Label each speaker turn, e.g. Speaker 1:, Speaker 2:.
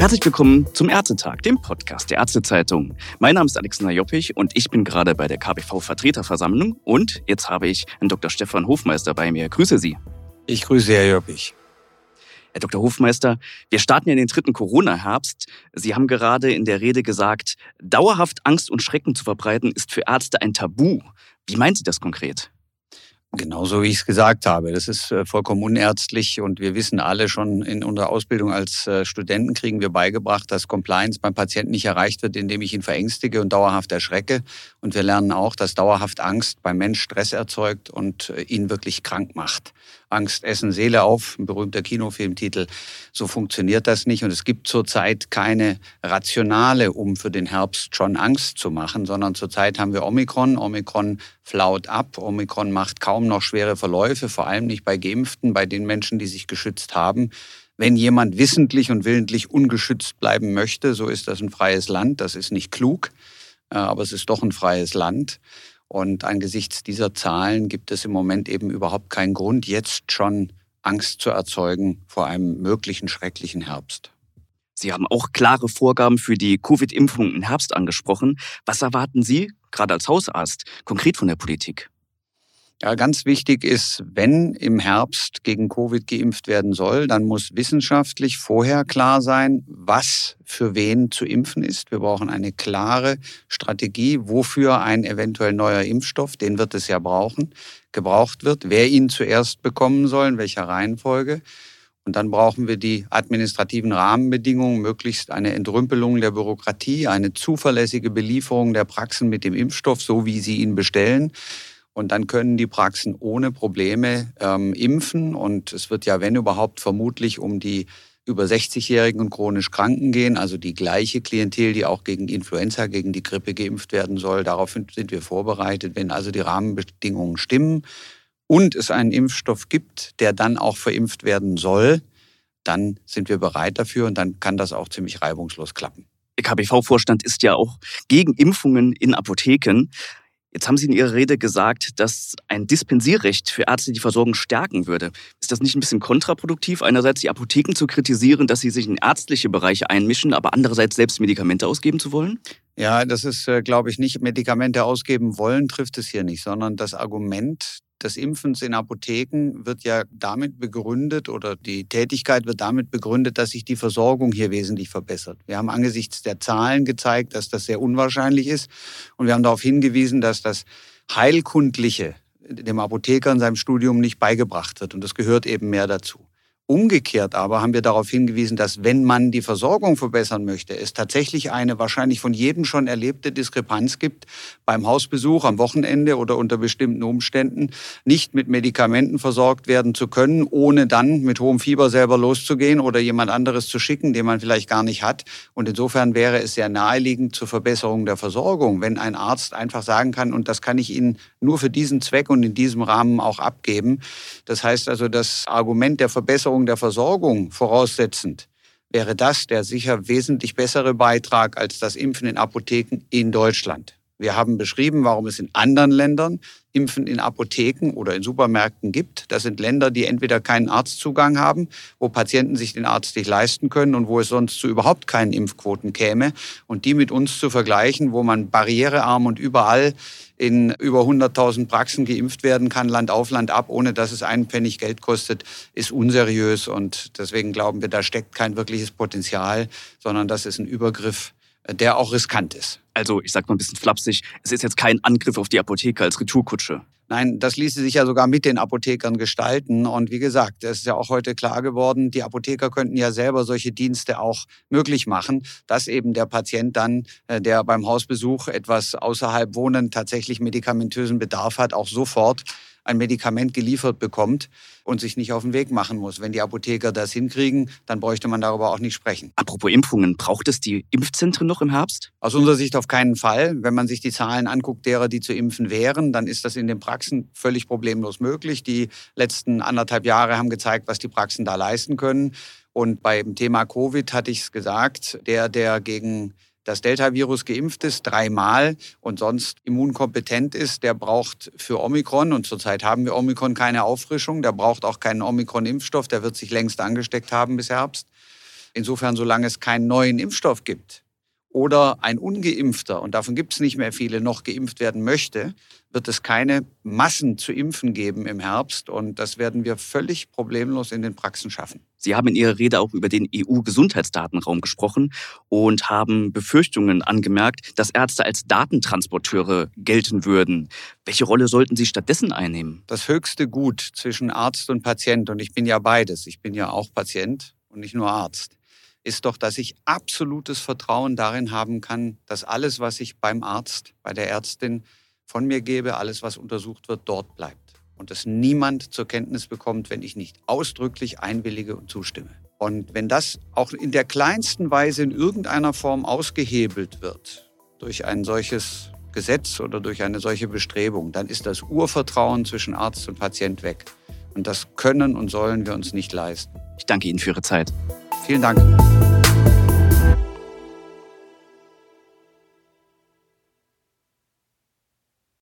Speaker 1: Herzlich willkommen zum Ärztetag, dem Podcast der Ärztezeitung. Mein Name ist Alexander Joppich und ich bin gerade bei der KBV-Vertreterversammlung und jetzt habe ich Herrn Dr. Stefan Hofmeister bei mir. Grüße Sie.
Speaker 2: Ich grüße Herr Joppich.
Speaker 1: Herr Dr. Hofmeister, wir starten ja in den dritten Corona-Herbst. Sie haben gerade in der Rede gesagt, dauerhaft Angst und Schrecken zu verbreiten ist für Ärzte ein Tabu. Wie meinen Sie das konkret?
Speaker 2: Genauso wie ich es gesagt habe. Das ist äh, vollkommen unärztlich und wir wissen alle schon in unserer Ausbildung als äh, Studenten kriegen wir beigebracht, dass Compliance beim Patienten nicht erreicht wird, indem ich ihn verängstige und dauerhaft erschrecke. Und wir lernen auch, dass dauerhaft Angst beim Mensch Stress erzeugt und äh, ihn wirklich krank macht. Angst, Essen, Seele auf, ein berühmter Kinofilmtitel. So funktioniert das nicht. Und es gibt zurzeit keine Rationale, um für den Herbst schon Angst zu machen, sondern zurzeit haben wir Omikron. Omikron flaut ab. Omikron macht kaum noch schwere Verläufe, vor allem nicht bei Geimpften, bei den Menschen, die sich geschützt haben. Wenn jemand wissentlich und willentlich ungeschützt bleiben möchte, so ist das ein freies Land. Das ist nicht klug, äh, aber es ist doch ein freies Land. Und angesichts dieser Zahlen gibt es im Moment eben überhaupt keinen Grund, jetzt schon Angst zu erzeugen vor einem möglichen schrecklichen Herbst.
Speaker 1: Sie haben auch klare Vorgaben für die Covid-Impfung im Herbst angesprochen. Was erwarten Sie, gerade als Hausarzt, konkret von der Politik?
Speaker 2: Ja, ganz wichtig ist, wenn im Herbst gegen Covid geimpft werden soll, dann muss wissenschaftlich vorher klar sein, was für wen zu impfen ist. Wir brauchen eine klare Strategie, wofür ein eventuell neuer Impfstoff, den wird es ja brauchen, gebraucht wird, wer ihn zuerst bekommen soll, in welcher Reihenfolge. Und dann brauchen wir die administrativen Rahmenbedingungen, möglichst eine Entrümpelung der Bürokratie, eine zuverlässige Belieferung der Praxen mit dem Impfstoff, so wie sie ihn bestellen. Und dann können die Praxen ohne Probleme ähm, impfen. Und es wird ja, wenn überhaupt, vermutlich um die über 60-Jährigen und chronisch Kranken gehen, also die gleiche Klientel, die auch gegen Influenza, gegen die Grippe geimpft werden soll. Darauf sind wir vorbereitet. Wenn also die Rahmenbedingungen stimmen und es einen Impfstoff gibt, der dann auch verimpft werden soll, dann sind wir bereit dafür und dann kann das auch ziemlich reibungslos klappen.
Speaker 1: Der KBV-Vorstand ist ja auch gegen Impfungen in Apotheken. Jetzt haben Sie in Ihrer Rede gesagt, dass ein Dispensierrecht für Ärzte die Versorgung stärken würde. Ist das nicht ein bisschen kontraproduktiv, einerseits die Apotheken zu kritisieren, dass sie sich in ärztliche Bereiche einmischen, aber andererseits selbst Medikamente ausgeben zu wollen?
Speaker 2: Ja, das ist, äh, glaube ich, nicht Medikamente ausgeben wollen, trifft es hier nicht, sondern das Argument, des Impfens in Apotheken wird ja damit begründet oder die Tätigkeit wird damit begründet, dass sich die Versorgung hier wesentlich verbessert. Wir haben angesichts der Zahlen gezeigt, dass das sehr unwahrscheinlich ist und wir haben darauf hingewiesen, dass das Heilkundliche dem Apotheker in seinem Studium nicht beigebracht wird und das gehört eben mehr dazu. Umgekehrt aber haben wir darauf hingewiesen, dass wenn man die Versorgung verbessern möchte, es tatsächlich eine wahrscheinlich von jedem schon erlebte Diskrepanz gibt beim Hausbesuch am Wochenende oder unter bestimmten Umständen, nicht mit Medikamenten versorgt werden zu können, ohne dann mit hohem Fieber selber loszugehen oder jemand anderes zu schicken, den man vielleicht gar nicht hat. Und insofern wäre es sehr naheliegend zur Verbesserung der Versorgung, wenn ein Arzt einfach sagen kann, und das kann ich Ihnen nur für diesen Zweck und in diesem Rahmen auch abgeben. Das heißt also, das Argument der Verbesserung Verbesserung der Versorgung voraussetzend, wäre das der sicher wesentlich bessere Beitrag als das Impfen in Apotheken in Deutschland. Wir haben beschrieben, warum es in anderen Ländern Impfen in Apotheken oder in Supermärkten gibt. Das sind Länder, die entweder keinen Arztzugang haben, wo Patienten sich den Arzt nicht leisten können und wo es sonst zu überhaupt keinen Impfquoten käme. Und die mit uns zu vergleichen, wo man barrierearm und überall in über 100.000 Praxen geimpft werden kann, Land auf, Land ab, ohne dass es einen Pfennig Geld kostet, ist unseriös. Und deswegen glauben wir, da steckt kein wirkliches Potenzial, sondern das ist ein Übergriff, der auch riskant ist.
Speaker 1: Also, ich sag mal ein bisschen flapsig, es ist jetzt kein Angriff auf die Apotheker als Retourkutsche.
Speaker 2: Nein, das ließe sich ja sogar mit den Apothekern gestalten. Und wie gesagt, es ist ja auch heute klar geworden, die Apotheker könnten ja selber solche Dienste auch möglich machen, dass eben der Patient dann, äh, der beim Hausbesuch etwas außerhalb wohnen, tatsächlich medikamentösen Bedarf hat, auch sofort ein Medikament geliefert bekommt und sich nicht auf den Weg machen muss. Wenn die Apotheker das hinkriegen, dann bräuchte man darüber auch nicht sprechen.
Speaker 1: Apropos Impfungen, braucht es die Impfzentren noch im Herbst?
Speaker 2: Aus unserer Sicht auf keinen Fall. Wenn man sich die Zahlen anguckt, derer, die zu impfen wären, dann ist das in den Praxen völlig problemlos möglich. Die letzten anderthalb Jahre haben gezeigt, was die Praxen da leisten können. Und beim Thema Covid hatte ich es gesagt, der, der gegen das Delta-Virus geimpft ist, dreimal und sonst immunkompetent ist, der braucht für Omikron, und zurzeit haben wir Omikron keine Auffrischung, der braucht auch keinen Omikron-Impfstoff, der wird sich längst angesteckt haben bis Herbst. Insofern, solange es keinen neuen Impfstoff gibt oder ein ungeimpfter, und davon gibt es nicht mehr viele, noch geimpft werden möchte, wird es keine Massen zu impfen geben im Herbst. Und das werden wir völlig problemlos in den Praxen schaffen.
Speaker 1: Sie haben in Ihrer Rede auch über den EU-Gesundheitsdatenraum gesprochen und haben Befürchtungen angemerkt, dass Ärzte als Datentransporteure gelten würden. Welche Rolle sollten sie stattdessen einnehmen?
Speaker 2: Das höchste Gut zwischen Arzt und Patient, und ich bin ja beides, ich bin ja auch Patient und nicht nur Arzt, ist doch, dass ich absolutes Vertrauen darin haben kann, dass alles, was ich beim Arzt, bei der Ärztin von mir gebe, alles, was untersucht wird, dort bleibt. Und dass niemand zur Kenntnis bekommt, wenn ich nicht ausdrücklich einwillige und zustimme. Und wenn das auch in der kleinsten Weise in irgendeiner Form ausgehebelt wird durch ein solches Gesetz oder durch eine solche Bestrebung, dann ist das Urvertrauen zwischen Arzt und Patient weg. Und das können und sollen wir uns nicht leisten.
Speaker 1: Ich danke Ihnen für Ihre Zeit.
Speaker 2: Vielen Dank.